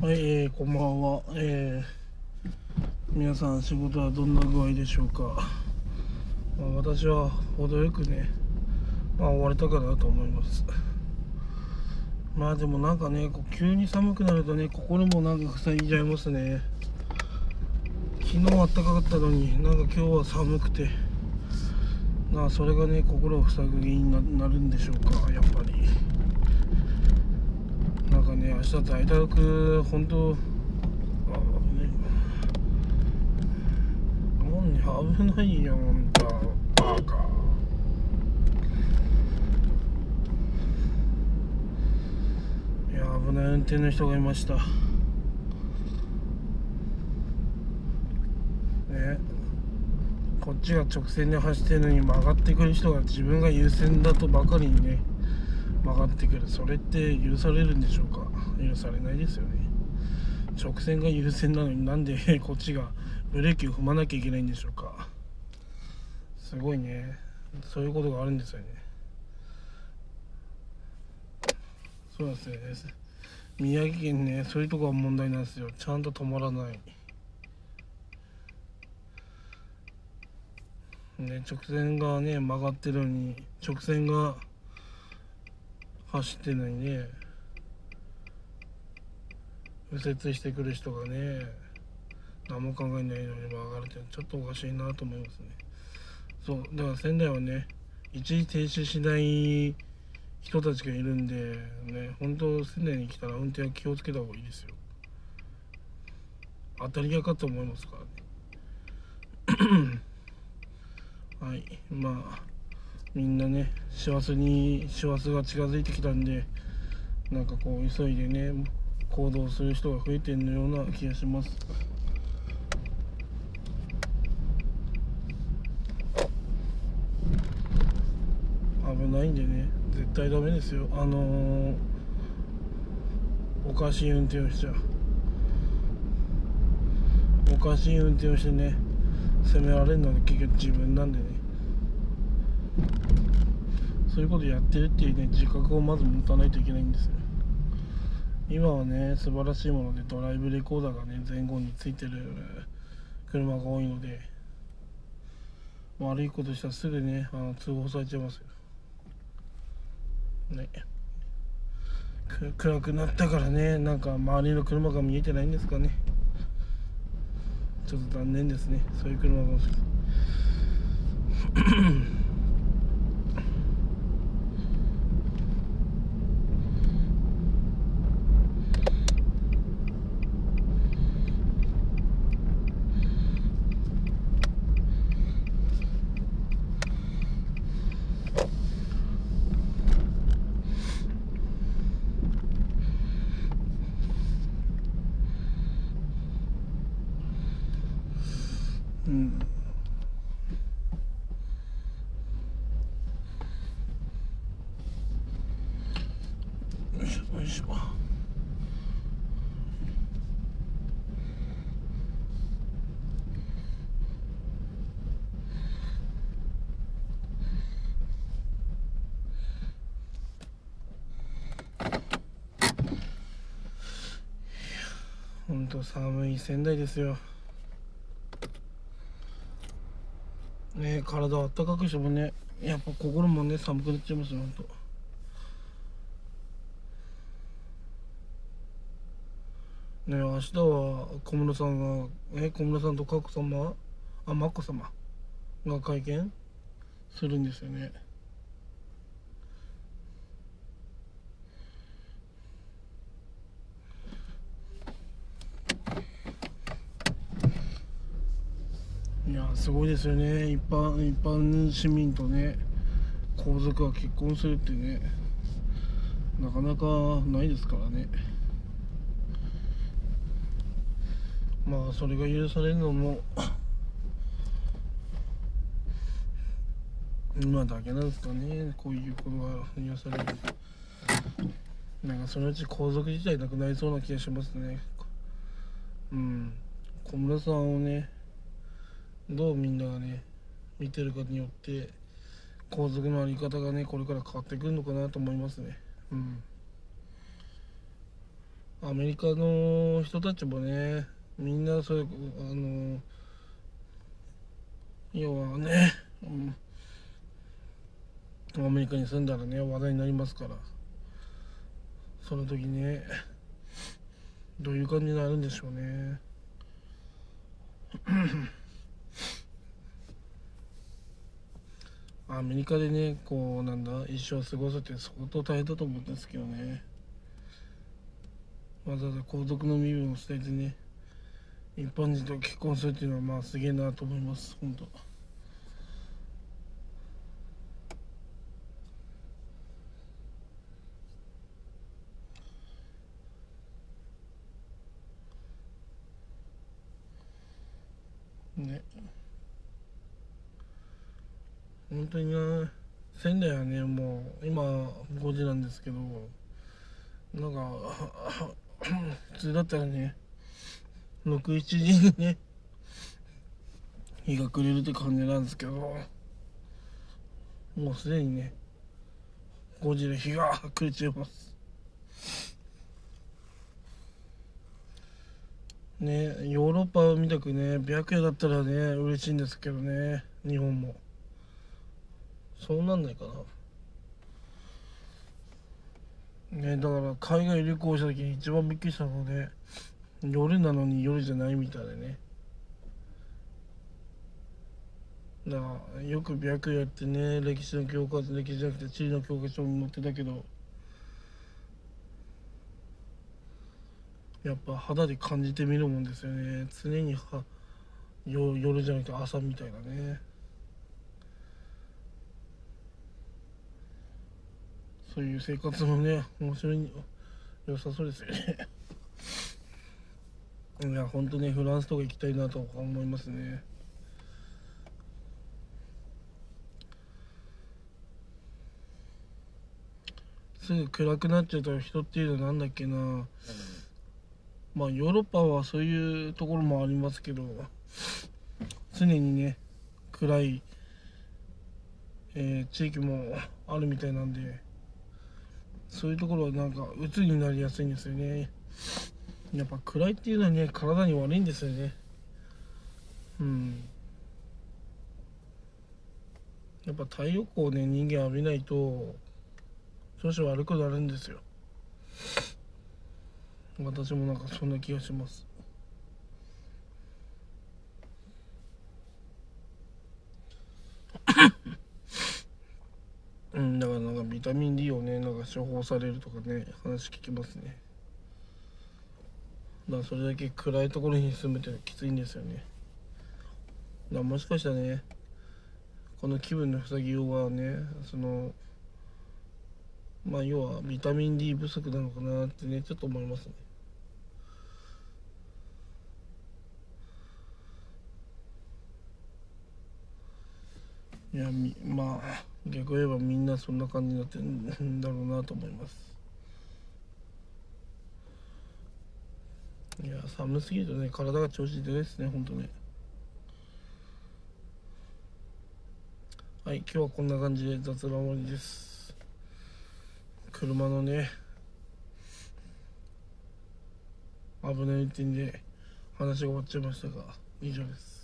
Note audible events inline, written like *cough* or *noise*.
はい、えー、こんばんは。えー、皆さん仕事はどんな具合でしょうか？まあ、私は程よくね、まあ終われたかなと思います。まあでもなんかね、急に寒くなるとね、心もなんか塞いじゃいますね。昨日暖かかったのに、なんか今日は寒くて、まあそれがね、心を塞ぐ原因になるんでしょうか、やっぱり。ね、明日在宅、本当、危ないよ、ほんと、バカ。いや、危ない運転の人がいました。ね、こっちが直線で走ってるのに曲がってくる人が自分が優先だとばかりにね、曲がってくる。それって許されるんでしょうか？許されないですよね。直線が優先なのになんで *laughs* こっちがブレーキを踏まなきゃいけないんでしょうか？すごいね。そういうことがあるんですよね。そうなんですね。宮城県ねそういうとこが問題なんですよ。ちゃんと止まらない。ね直線がね曲がってるのに直線が走ってないね。右折してくる人がね何も考えないのに曲がるってちょっとおかしいなと思いますね。そうだから仙台はね一時停止しない人たちがいるんでね本当仙台に来たら運転は気をつけた方がいいですよ。当たり屋かと思いますからね。*clears throat* はいまあみんなね幸せに幸せが近づいてきたんでなんかこう急いでね行動する人が増えてるような気がします。危ないんでね絶対ダメですよ。あのー、おかしい運転をしちゃおかしい運転をしてね責められるのは結局自分なんでね。そういうことやってるっていうね自覚をまず持たないといけないんですよ。今はね素晴らしいものでドライブレコーダーがね前後についてる車が多いので悪いことしたらすぐねあの通報されちゃいますよ。ね。暗くなったからねなんか周りの車が見えてないんですかね。ちょっと残念ですねそういう車が欲うん。よいしょよいしょ本当寒い仙台ですよ。ね体あったかくしてもねやっぱ心もね寒くなっちゃいますよ本当ね明日は小室さんがえ小室さんと佳子様あ眞子様が会見？するんですよねいやすごいですよね。一般一般市民とね皇族が結婚するってね。なかなかないですからね。まあそれが許されるのも今だけなんですかね。こういうことが許される。なんかそのうち皇族自体なくなりそうな気がしますね。うん。小室さんをねどうみんながね見てるかによって皇族の在り方がねこれから変わってくるのかなと思いますね。うん。アメリカの人たちもねみんなそういうあの要はね、うん、アメリカに住んだらね話題になりますからその時ねどういう感じになるんでしょうね。アメリカでねこうなんだ一生過ごすって相当大変だと思うんですけどね。わざわざ皇族の身分を捨ててね一般人と結婚するっていうのはまあすげえなと思います本当。ね。本当にな仙台はねもう。今5時なんですけど。なんか *coughs* 普通だったらね67時にね日が暮れるって感じなんですけど。もうすでにね5時で日が暮れちゃいます。ねヨーロッパみたくね白夜だったらね嬉しいんですけどね日本も。そうなんないかな。ねだから海外旅行した時に一番びっくりしたので夜なのに夜じゃないみたいでね。だからよく白夜ってね歴史の教科書歴史じゃなくて地理の教科書に載ってたけどやっぱ肌で感じてみるもんですよね。常には夜じゃなくて朝みたいなね。そういう生活もね面白い良さそうですよね。*laughs* いや本当ねフランスとか行きたいなと思いますね。すぐ暗くなっちゃうと人っていうのはなんだっけな、うん、まあヨーロッパはそういうところもありますけど常にね暗い、えー、地域もあるみたいなんでそういうところはなんか鬱になりやすいんですよね。やっぱ暗いっていうのはね体に悪いんですよね。うん。やっぱ太陽光をね人間浴びないと調子悪くなるんですよ。私もなんかそんな気がしますうんだからなんかビタミン D をねなんか処方されるとかね話聞きますね。だからそれだけ暗いところに住むってきついんですよね。だもしかしたらねこの気分の塞ぎようはねそのまあ要はビタミン D 不足なのかなってねちょっと思いますね。いやまあ逆を言えばみんなそんな感じになってるんだろうなと思います。いや寒すぎるとね体が調子出ないですねほんとねはい今日はこんな感じで雑談終わりです。車のね危ない運転で話が終わっちゃいましたが以上です。